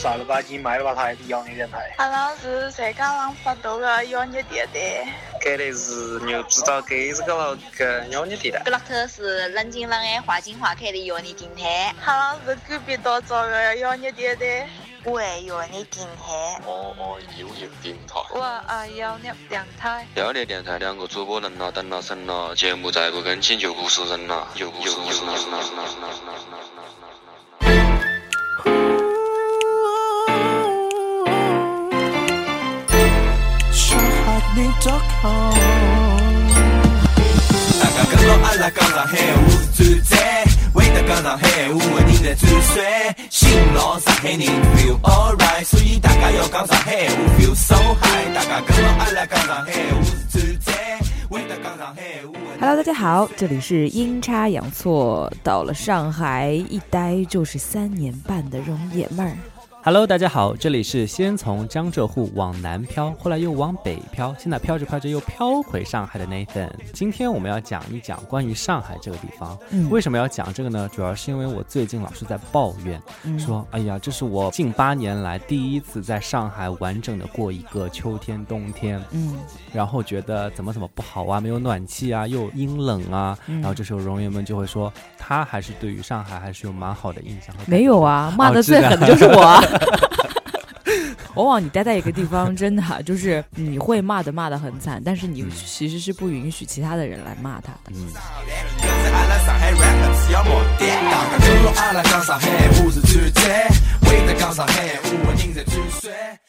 啥了吧唧卖了吧台的妖孽电台。韩老师在港浪发到个妖孽电台。给的是牛知道给这个了个妖孽电台。这老头是冷静冷爱花精花开的妖孽电台。哈老师隔壁多做个妖孽电台。我爱，妖孽电台。我爱妖孽电台。我爱妖孽电台。妖孽电台两个主播人了，等了神了，节目再不更新就不是人了，就不是人了。Hello，大家好，这里是阴差阳错到了上海，一待就是三年半的容爷们儿。Hello，大家好，这里是先从江浙沪往南漂，后来又往北漂，现在飘着飘着又飘回上海的 Nathan。今天我们要讲一讲关于上海这个地方。嗯，为什么要讲这个呢？主要是因为我最近老是在抱怨，说哎呀，这是我近八年来第一次在上海完整的过一个秋天冬天。嗯，然后觉得怎么怎么不好啊，没有暖气啊，又阴冷啊。然后这时候容员们就会说，他还是对于上海还是有蛮好的印象。没有啊，骂的最狠的就是我。往往你待在一个地方，真的就是你会骂的骂的很惨，但是你其实是不允许其他的人来骂他的。嗯。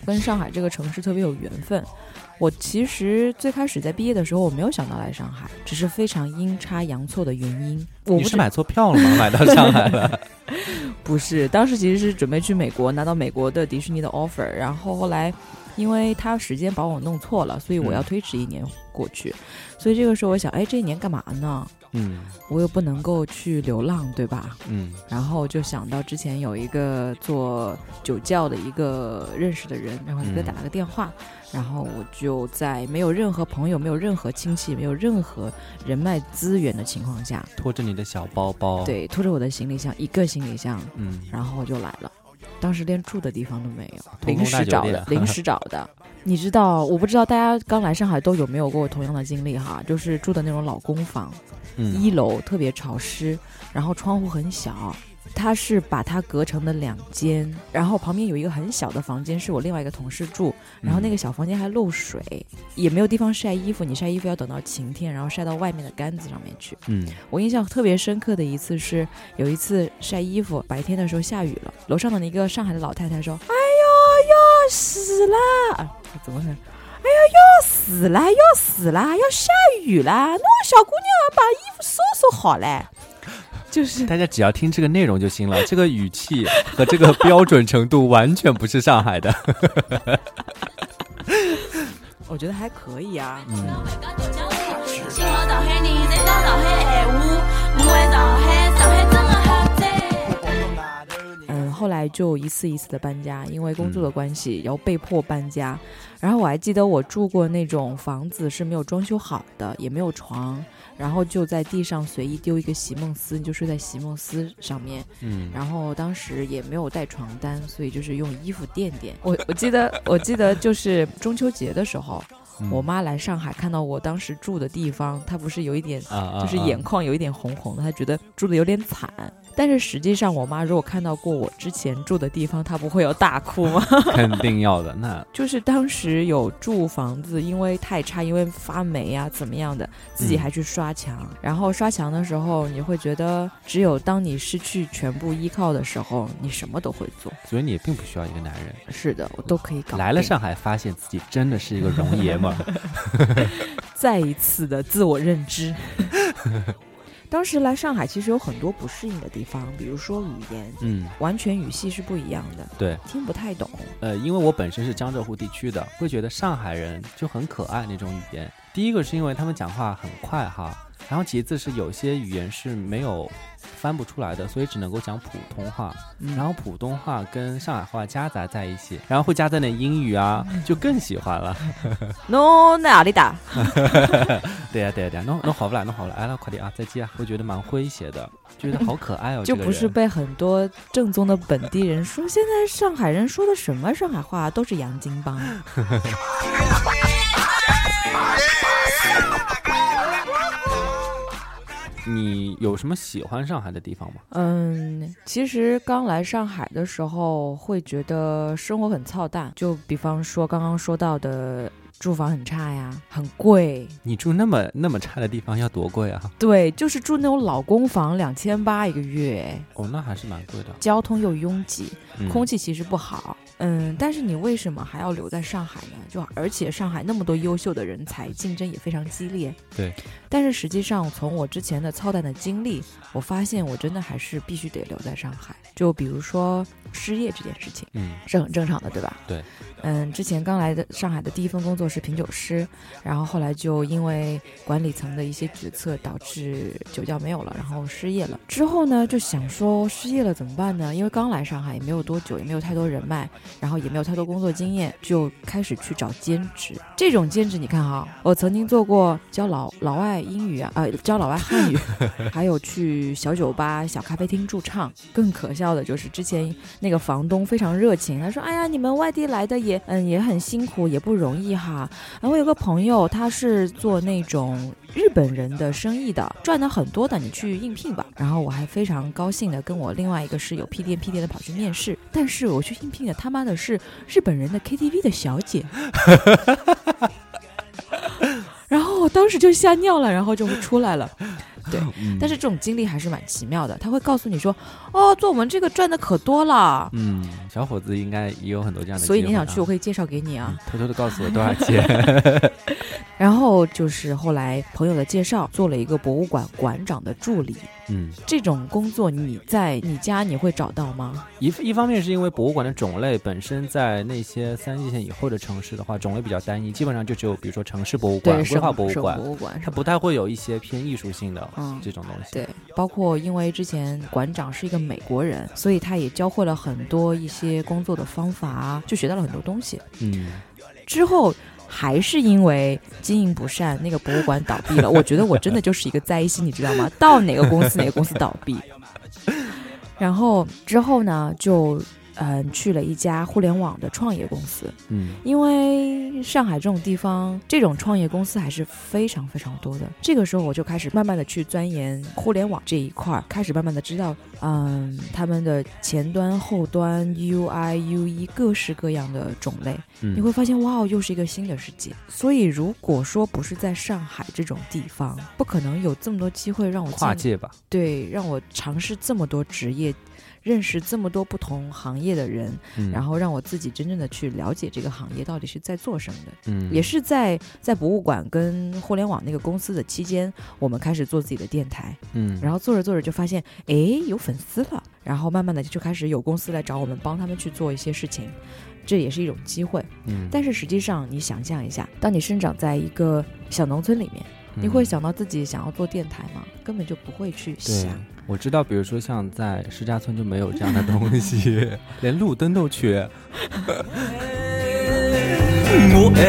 跟上海这个城市特别有缘分。我其实最开始在毕业的时候，我没有想到来上海，只是非常阴差阳错的原因。我不是买错票了吗？买到上海了？不是，当时其实是准备去美国，拿到美国的迪士尼的 offer，然后后来因为他时间把我弄错了，所以我要推迟一年过去。所以这个时候我想，哎，这一年干嘛呢？嗯，我又不能够去流浪，对吧？嗯，然后就想到之前有一个做酒窖的一个认识的人，然后就给他打了个电话，然后我就在没有任何朋友、没有任何亲戚、没有任何人脉资源的情况下，拖着你的小包包，对，拖着我的行李箱，一个行李箱，嗯，然后我就来了。当时连住的地方都没有，临时找的，临时找的。你知道，我不知道大家刚来上海都有没有过同样的经历哈，就是住的那种老公房。一楼特别潮湿，然后窗户很小，它是把它隔成的两间，然后旁边有一个很小的房间是我另外一个同事住，然后那个小房间还漏水，也没有地方晒衣服，你晒衣服要等到晴天，然后晒到外面的杆子上面去。嗯，我印象特别深刻的一次是有一次晒衣服，白天的时候下雨了，楼上的一个上海的老太太说：“哎呦，要死了！”怎么回事？哎呀，要死了，要死了，要下雨了！那小姑娘把衣服收收好嘞。就是大家只要听这个内容就行了，这个语气和这个标准程度完全不是上海的。我觉得还可以啊。嗯，后来就一次一次的搬家，因为工作的关系，然后被迫搬家。然后我还记得我住过那种房子是没有装修好的，也没有床，然后就在地上随意丢一个席梦思，你就睡在席梦思上面。嗯，然后当时也没有带床单，所以就是用衣服垫垫。我我记得我记得就是中秋节的时候，我妈来上海看到我当时住的地方，她不是有一点就是眼眶有一点红红的，她觉得住的有点惨。但是实际上，我妈如果看到过我之前住的地方，她不会有大哭吗？肯定要的。那就是当时有住房子，因为太差，因为发霉啊，怎么样的，自己还去刷墙。然后刷墙的时候，你会觉得，只有当你失去全部依靠的时候，你什么都会做。所以你也并不需要一个男人。是的，我都可以搞。来了上海，发现自己真的是一个容爷 再一次的自我认知。当时来上海，其实有很多不适应的地方，比如说语言，嗯，完全语系是不一样的，对，听不太懂。呃，因为我本身是江浙沪地区的，会觉得上海人就很可爱那种语言。第一个是因为他们讲话很快哈，然后其次是有些语言是没有翻不出来的，所以只能够讲普通话。然后普通话跟上海话夹杂在一起，然后会加在点英语啊，就更喜欢了。喏，哪里打？对呀对呀对呀，喏喏好不啦，喏好了，来了，快点啊，再见啊！会觉得蛮诙谐的，觉得好可爱哦。就不是被很多正宗的本地人说，现在上海人说的什么上海话都是洋泾浜。你有什么喜欢上海的地方吗？嗯，其实刚来上海的时候会觉得生活很操蛋，就比方说刚刚说到的。住房很差呀，很贵。你住那么那么差的地方要多贵啊？对，就是住那种老公房，两千八一个月。哦，那还是蛮贵的。交通又拥挤，空气其实不好。嗯，但是你为什么还要留在上海呢？就而且上海那么多优秀的人才，竞争也非常激烈。对。但是实际上，从我之前的操蛋的经历，我发现我真的还是必须得留在上海。就比如说失业这件事情，嗯，是很正常的，对吧？对。嗯，之前刚来的上海的第一份工作是品酒师，然后后来就因为管理层的一些决策导致酒窖没有了，然后失业了。之后呢，就想说失业了怎么办呢？因为刚来上海也没有多久，也没有太多人脉，然后也没有太多工作经验，就开始去找兼职。这种兼职你看哈，我曾经做过教老老外英语啊，呃，教老外汉语，还有去小酒吧、小咖啡厅驻唱。更可笑的就是之前那个房东非常热情，他说：“哎呀，你们外地来的也。”嗯，也很辛苦，也不容易哈。然后我有个朋友，他是做那种日本人的生意的，赚的很多的，你去应聘吧。然后我还非常高兴的跟我另外一个室友屁颠屁颠的跑去面试，但是我去应聘的他妈的是日本人的 KTV 的小姐。然后我当时就吓尿了，然后就出来了。对，但是这种经历还是蛮奇妙的。他会告诉你说：“哦，做我们这个赚的可多了。”嗯，小伙子应该也有很多这样的。所以你想去，我可以介绍给你啊。偷偷的告诉我多少钱。然后就是后来朋友的介绍，做了一个博物馆馆长的助理。嗯，这种工作你在你家你会找到吗？一一方面是因为博物馆的种类本身在那些三四线以后的城市的话，种类比较单一，基本上就只有比如说城市博物馆、文化博物馆，博物馆它不太会有一些偏艺术性的这种东西。对，包括因为之前馆长是一个美国人，所以他也教会了很多一些工作的方法，就学到了很多东西。嗯，之后。还是因为经营不善，那个博物馆倒闭了。我觉得我真的就是一个灾星，你知道吗？到哪个公司哪个公司倒闭，然后之后呢就。嗯，去了一家互联网的创业公司。嗯，因为上海这种地方，这种创业公司还是非常非常多的。这个时候，我就开始慢慢的去钻研互联网这一块儿，开始慢慢的知道，嗯，他们的前端、后端、UI、UE 各式各样的种类。嗯，你会发现，哇哦，又是一个新的世界。所以，如果说不是在上海这种地方，不可能有这么多机会让我跨界吧？对，让我尝试这么多职业。认识这么多不同行业的人，然后让我自己真正的去了解这个行业到底是在做什么的。嗯，也是在在博物馆跟互联网那个公司的期间，我们开始做自己的电台。嗯，然后做着做着就发现，哎，有粉丝了。然后慢慢的就开始有公司来找我们帮他们去做一些事情，这也是一种机会。嗯，但是实际上你想象一下，当你生长在一个小农村里面，你会想到自己想要做电台吗？根本就不会去想。我知道，比如说像在石家村就没有这样的东西，连路灯都缺。我爱，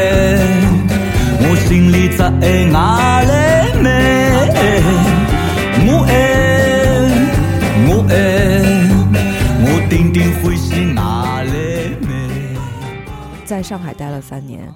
我心里在爱哪里美？我爱，我爱，我定定会是哪里美？在上海待了三年。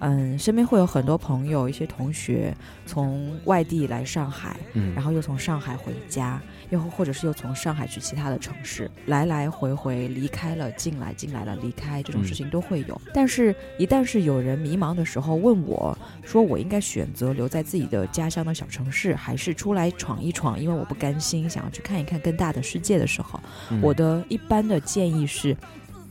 嗯，身边会有很多朋友、一些同学从外地来上海，嗯，然后又从上海回家，又或者是又从上海去其他的城市，来来回回离开了，进来进来了，离开这种事情都会有。但是，一旦是有人迷茫的时候问我，说我应该选择留在自己的家乡的小城市，还是出来闯一闯？因为我不甘心，想要去看一看更大的世界的时候，我的一般的建议是，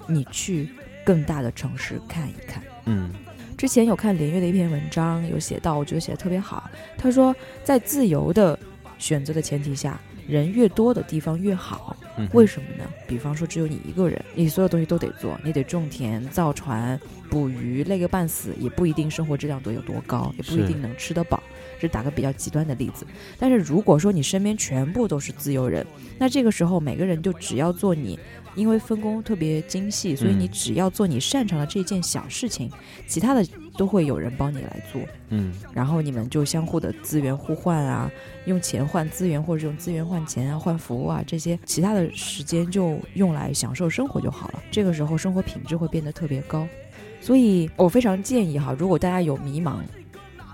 你去更大的城市看一看，嗯。之前有看连月的一篇文章，有写到，我觉得写的特别好。他说，在自由的选择的前提下，人越多的地方越好。为什么呢？比方说，只有你一个人，你所有东西都得做，你得种田、造船、捕鱼，累个半死，也不一定生活质量得有多高，也不一定能吃得饱。这打个比较极端的例子。但是如果说你身边全部都是自由人，那这个时候每个人就只要做你。因为分工特别精细，所以你只要做你擅长的这件小事情，其他的都会有人帮你来做。嗯，然后你们就相互的资源互换啊，用钱换资源，或者用资源换钱啊，换服务啊，这些其他的时间就用来享受生活就好了。这个时候生活品质会变得特别高。所以我非常建议哈，如果大家有迷茫、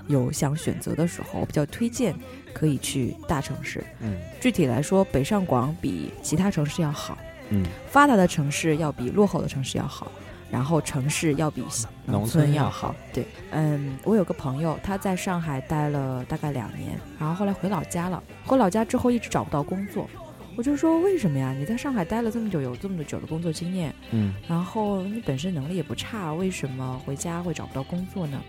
有想选择的时候，我比较推荐可以去大城市。嗯，具体来说，北上广比其他城市要好。嗯，发达的城市要比落后的城市要好，然后城市要比农村要好。对，嗯，我有个朋友，他在上海待了大概两年，然后后来回老家了。回老家之后一直找不到工作，我就说为什么呀？你在上海待了这么久，有这么久的工作经验，嗯，然后你本身能力也不差，为什么回家会找不到工作呢？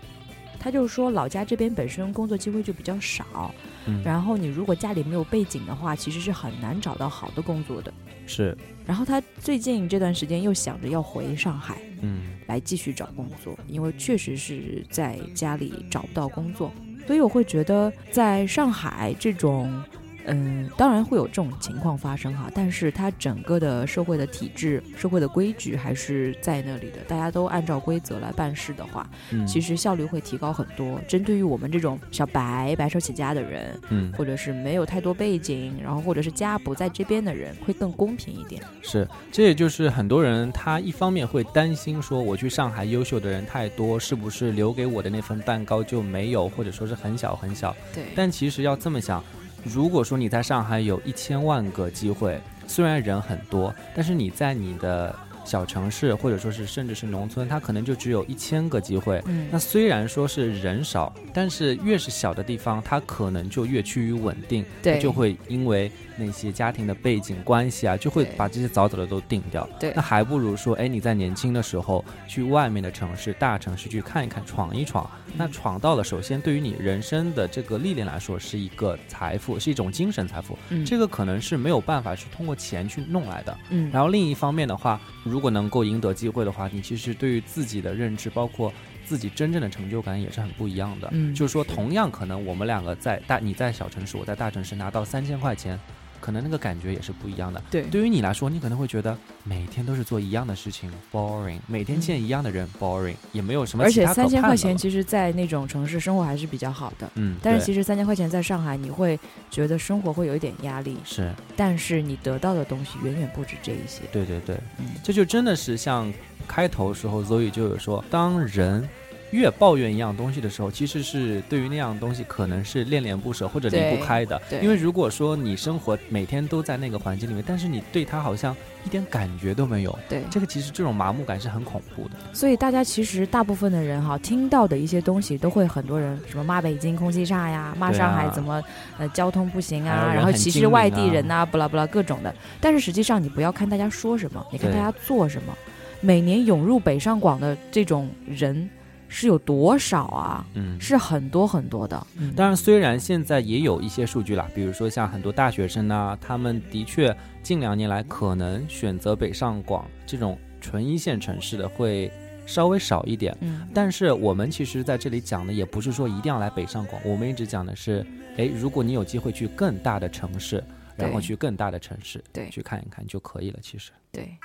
他就是说老家这边本身工作机会就比较少，嗯，然后你如果家里没有背景的话，其实是很难找到好的工作的。是。然后他最近这段时间又想着要回上海，嗯，来继续找工作，因为确实是在家里找不到工作，所以我会觉得在上海这种。嗯，当然会有这种情况发生哈，但是它整个的社会的体制、社会的规矩还是在那里的。大家都按照规则来办事的话，其实效率会提高很多。针对于我们这种小白、白手起家的人，嗯，或者是没有太多背景，然后或者是家不在这边的人，会更公平一点。是，这也就是很多人他一方面会担心说，我去上海优秀的人太多，是不是留给我的那份蛋糕就没有，或者说是很小很小？对。但其实要这么想。如果说你在上海有一千万个机会，虽然人很多，但是你在你的。小城市或者说是甚至是农村，它可能就只有一千个机会。嗯，那虽然说是人少，但是越是小的地方，它可能就越趋于稳定。对，就会因为那些家庭的背景关系啊，就会把这些早早的都定掉。对，那还不如说，哎，你在年轻的时候去外面的城市、大城市去看一看、闯一闯。那闯到了，首先对于你人生的这个历练来说，是一个财富，是一种精神财富。嗯，这个可能是没有办法去通过钱去弄来的。嗯，然后另一方面的话。如果能够赢得机会的话，你其实对于自己的认知，包括自己真正的成就感也是很不一样的。嗯，就是说，同样可能我们两个在大，你在小城市，我在大城市拿到三千块钱，可能那个感觉也是不一样的。对，对于你来说，你可能会觉得每天都是做一样的事情，boring；每天见一样的人，boring，也没有什么。而且三千块钱，其实，在那种城市生活还是比较好的。嗯，但是其实三千块钱在上海，你会觉得生活会有一点压力。是，但是你得到的东西远远不止这一些。对对对，嗯，这就真的是像开头时候 Zoe 就有说，当人。越抱怨一样东西的时候，其实是对于那样东西可能是恋恋不舍或者离不开的。对，因为如果说你生活每天都在那个环境里面，但是你对他好像一点感觉都没有。对，这个其实这种麻木感是很恐怖的。所以大家其实大部分的人哈，听到的一些东西都会很多人什么骂北京空气差呀，骂上海怎么呃交通不行啊，然后歧视外地人呐，不啦不啦各种的。但是实际上你不要看大家说什么，你看大家做什么。每年涌入北上广的这种人。是有多少啊？嗯，是很多很多的。当然，虽然现在也有一些数据了，比如说像很多大学生呢，他们的确近两年来可能选择北上广这种纯一线城市的会稍微少一点。嗯，但是我们其实在这里讲的也不是说一定要来北上广，我们一直讲的是，哎，如果你有机会去更大的城市，然后去更大的城市，对，去看一看就可以了。其实，对。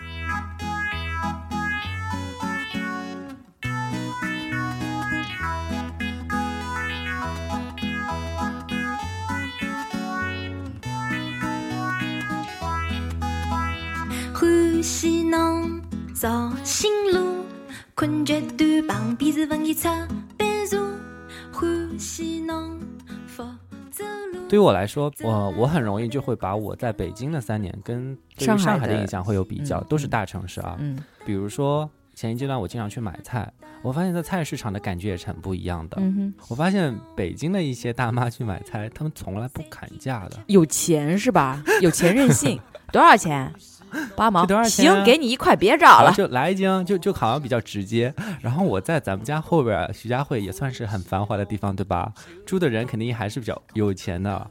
走新路，困觉短，旁边是文艺出版社。欢喜侬走路。对于我来说，我我很容易就会把我在北京的三年跟上海的印象会有比较，都是大城市啊。嗯，比如说前一阶段我经常去买菜，我发现在菜市场的感觉也是很不一样的。嗯哼，我发现北京的一些大妈去买菜，他们从来不砍价的，有钱是吧？有钱任性，多少钱？八毛，行，给你一块，别找了，就来一斤，就就好像比较直接。然后我在咱们家后边，徐家汇也算是很繁华的地方，对吧？住的人肯定还是比较有钱的。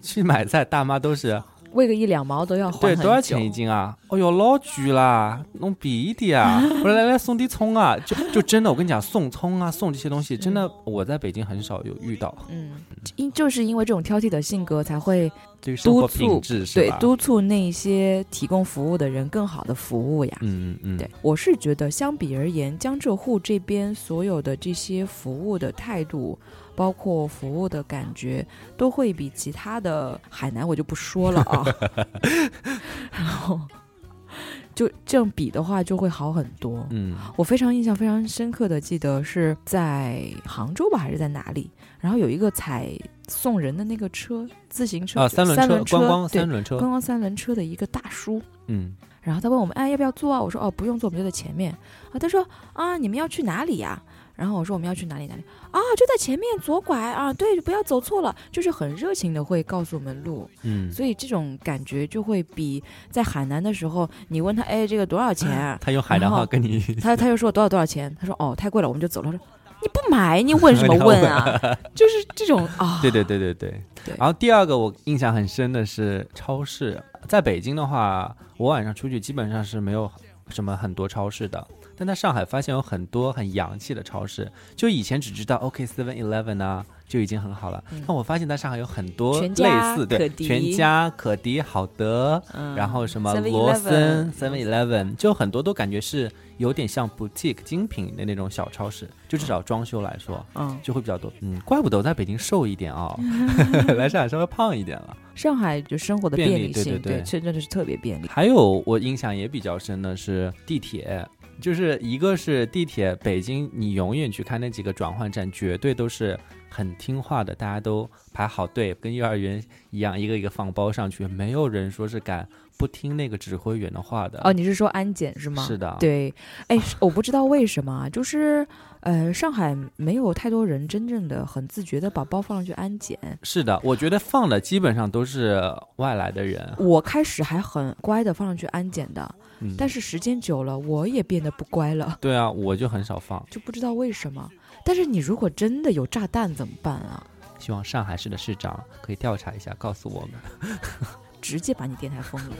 去买菜，大妈都是喂个一两毛都要对，多少钱一斤啊？哦哟，老贵啦，弄便宜点啊！来来来，送点葱啊！就就真的，我跟你讲，送葱啊，送这些东西，真的我在北京很少有遇到。嗯，因就是因为这种挑剔的性格，才会督促对督促那些提供服务的人更好的服务呀。嗯嗯嗯，对，我是觉得相比而言，江浙沪这边所有的这些服务的态度。包括服务的感觉都会比其他的海南我就不说了啊，然后就这样比的话就会好很多。嗯，我非常印象非常深刻的记得是在杭州吧，还是在哪里？然后有一个采送人的那个车，自行车啊，三轮车，观光三轮车，观光三轮车的一个大叔。嗯，然后他问我们，哎，要不要坐啊？我说，哦，不用坐，我们就在前面。啊，他说，啊，你们要去哪里呀？然后我说我们要去哪里哪里啊？就在前面左拐啊！对，不要走错了。就是很热情的会告诉我们路，嗯，所以这种感觉就会比在海南的时候，你问他哎这个多少钱？他用海南话跟你，他 他又说多少多少钱？他说哦太贵了，我们就走了。他说你不买你问什么问啊？就是这种啊。对对对对对。然后第二个我印象很深的是超市，在北京的话，我晚上出去基本上是没有什么很多超市的。但在上海发现有很多很洋气的超市，就以前只知道 OK Seven Eleven 啊，就已经很好了。那我发现在上海有很多类似，对，全家、可迪、好德，然后什么罗森、Seven Eleven，就很多都感觉是有点像 boutique 精品的那种小超市，就至少装修来说，嗯，就会比较多。嗯，怪不得我在北京瘦一点啊，来上海稍微胖一点了。上海就生活的便利性，对对对，真的是特别便利。还有我印象也比较深的是地铁。就是一个是地铁，北京你永远去看那几个转换站，绝对都是很听话的，大家都排好队，跟幼儿园一样，一个一个放包上去，没有人说是敢不听那个指挥员的话的。哦，你是说安检是吗？是的。对，哎，我不知道为什么，就是呃，上海没有太多人真正的很自觉的把包放上去安检。是的，我觉得放的基本上都是外来的人。我开始还很乖的放上去安检的。但是时间久了，我也变得不乖了。对啊，我就很少放，就不知道为什么。但是你如果真的有炸弹怎么办啊？希望上海市的市长可以调查一下，告诉我们，直接把你电台封了。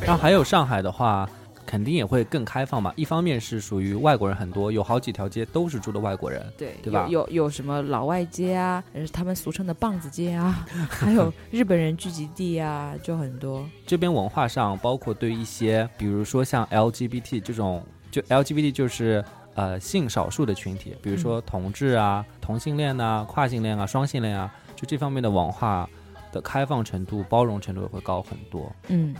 然后还有上海的话。肯定也会更开放嘛。一方面是属于外国人很多，有好几条街都是住的外国人，对对吧？有有什么老外街啊，他们俗称的棒子街啊，还有日本人聚集地啊，就很多。这边文化上，包括对一些，比如说像 LGBT 这种，就 LGBT 就是呃性少数的群体，比如说同志啊、同性恋啊、跨性恋啊、双性恋啊，就这方面的文化的开放程度、包容程度也会高很多。嗯。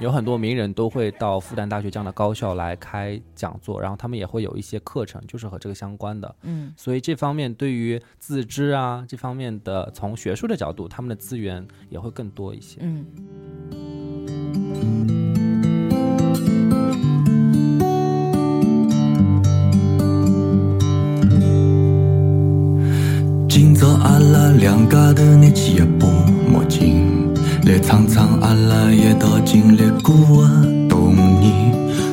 有很多名人都会到复旦大学这样的高校来开讲座，然后他们也会有一些课程，就是和这个相关的。嗯，所以这方面对于自知啊这方面的，从学术的角度，他们的资源也会更多一些。嗯。今早阿拉两家头拿起一把墨镜。来唱唱阿拉一道经历过的童年，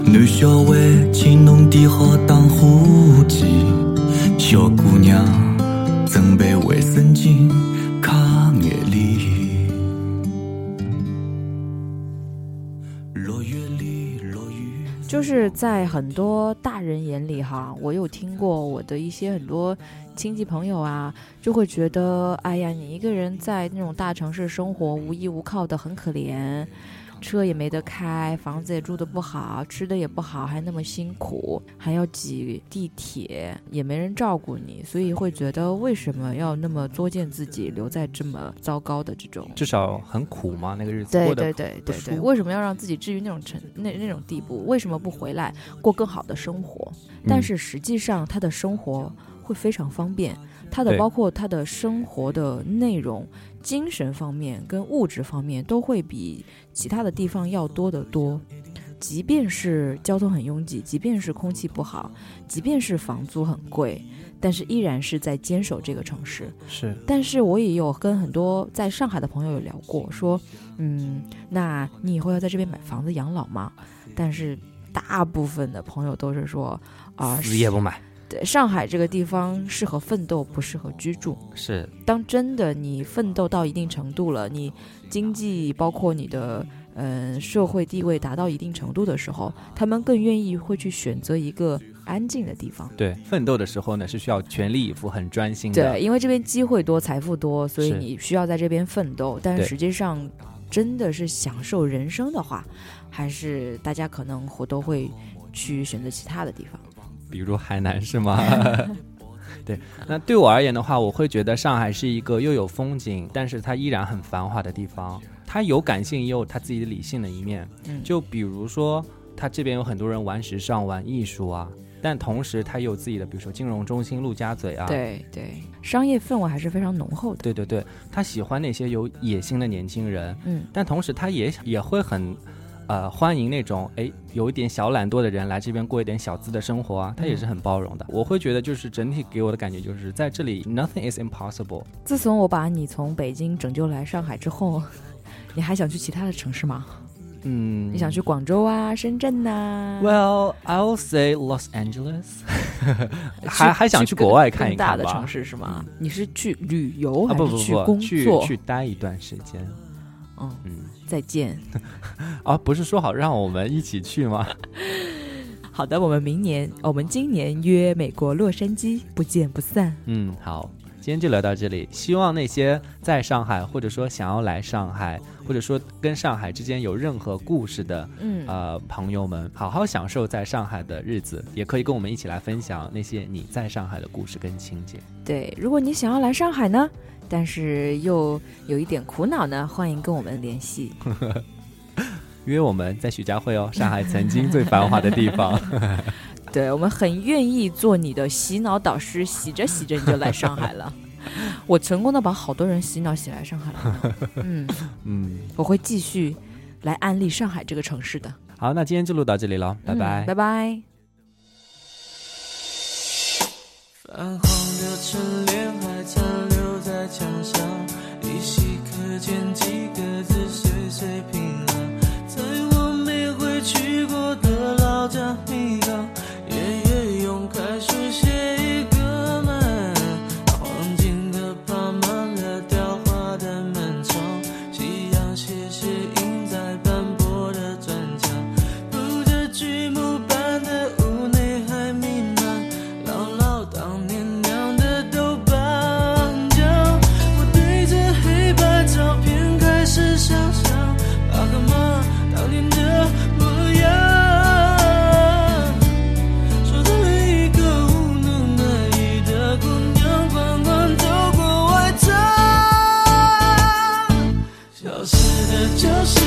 男小孩请侬点好打火机，小姑娘准备卫生巾擦眼泪。落雨里落雨，就是在很多大人眼里哈，我有听过我的一些很多。亲戚朋友啊，就会觉得，哎呀，你一个人在那种大城市生活，无依无靠的，很可怜，车也没得开，房子也住的不好，吃的也不好，还那么辛苦，还要挤地铁，也没人照顾你，所以会觉得为什么要那么作践自己，留在这么糟糕的这种，至少很苦吗？那个日子对对对对对，为什么要让自己至于那种程那那种地步？为什么不回来过更好的生活？但是实际上他的生活。会非常方便，他的包括他的生活的内容、精神方面跟物质方面都会比其他的地方要多得多。即便是交通很拥挤，即便是空气不好，即便是房租很贵，但是依然是在坚守这个城市。是，但是我也有跟很多在上海的朋友有聊过，说，嗯，那你以后要在这边买房子养老吗？但是大部分的朋友都是说，啊，死也不买。对，上海这个地方适合奋斗，不适合居住。是，当真的你奋斗到一定程度了，你经济包括你的嗯社会地位达到一定程度的时候，他们更愿意会去选择一个安静的地方。对，奋斗的时候呢是需要全力以赴、很专心的。对，因为这边机会多、财富多，所以你需要在这边奋斗。但实际上，真的是享受人生的话，还是大家可能我都会去选择其他的地方。比如海南是吗？对，那对我而言的话，我会觉得上海是一个又有风景，但是它依然很繁华的地方。它有感性，也有它自己的理性的一面。嗯，就比如说，它这边有很多人玩时尚、玩艺术啊，但同时它也有自己的，比如说金融中心陆家嘴啊。对对，商业氛围还是非常浓厚的。对对对，他喜欢那些有野心的年轻人。嗯，但同时他也也会很。呃，欢迎那种哎，有一点小懒惰的人来这边过一点小资的生活啊，他也是很包容的。我会觉得，就是整体给我的感觉就是在这里，nothing is impossible。自从我把你从北京拯救来上海之后，你还想去其他的城市吗？嗯，你想去广州啊、深圳呐？Well, I'll say Los Angeles。还还想去国外看一看大的城市是吗？你是去旅游还是去工作？去去待一段时间。嗯嗯，再见。啊，不是说好让我们一起去吗？好的，我们明年，我们今年约美国洛杉矶，不见不散。嗯，好，今天就聊到这里。希望那些在上海，或者说想要来上海，或者说跟上海之间有任何故事的，嗯呃朋友们，好好享受在上海的日子，也可以跟我们一起来分享那些你在上海的故事跟情节。对，如果你想要来上海呢？但是又有一点苦恼呢，欢迎跟我们联系，约我们在徐家汇哦，上海曾经最繁华的地方。对我们很愿意做你的洗脑导师，洗着洗着你就来上海了。我成功的把好多人洗脑洗来上海了。嗯嗯，我会继续来安利上海这个城市的。好，那今天就录到这里了，拜拜，拜拜。墙稀可见几个字，碎碎平消失的旧时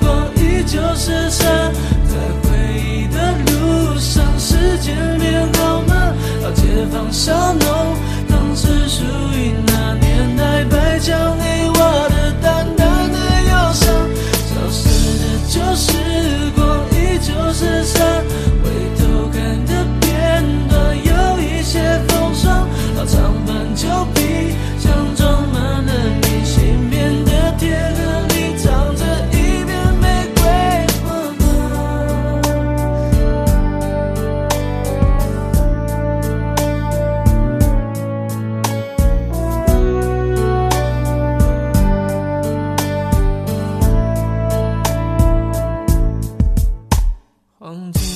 光依旧是沙，在回忆的路上时间变好慢？老街坊小弄，当时属于那年代白墙。Don't you?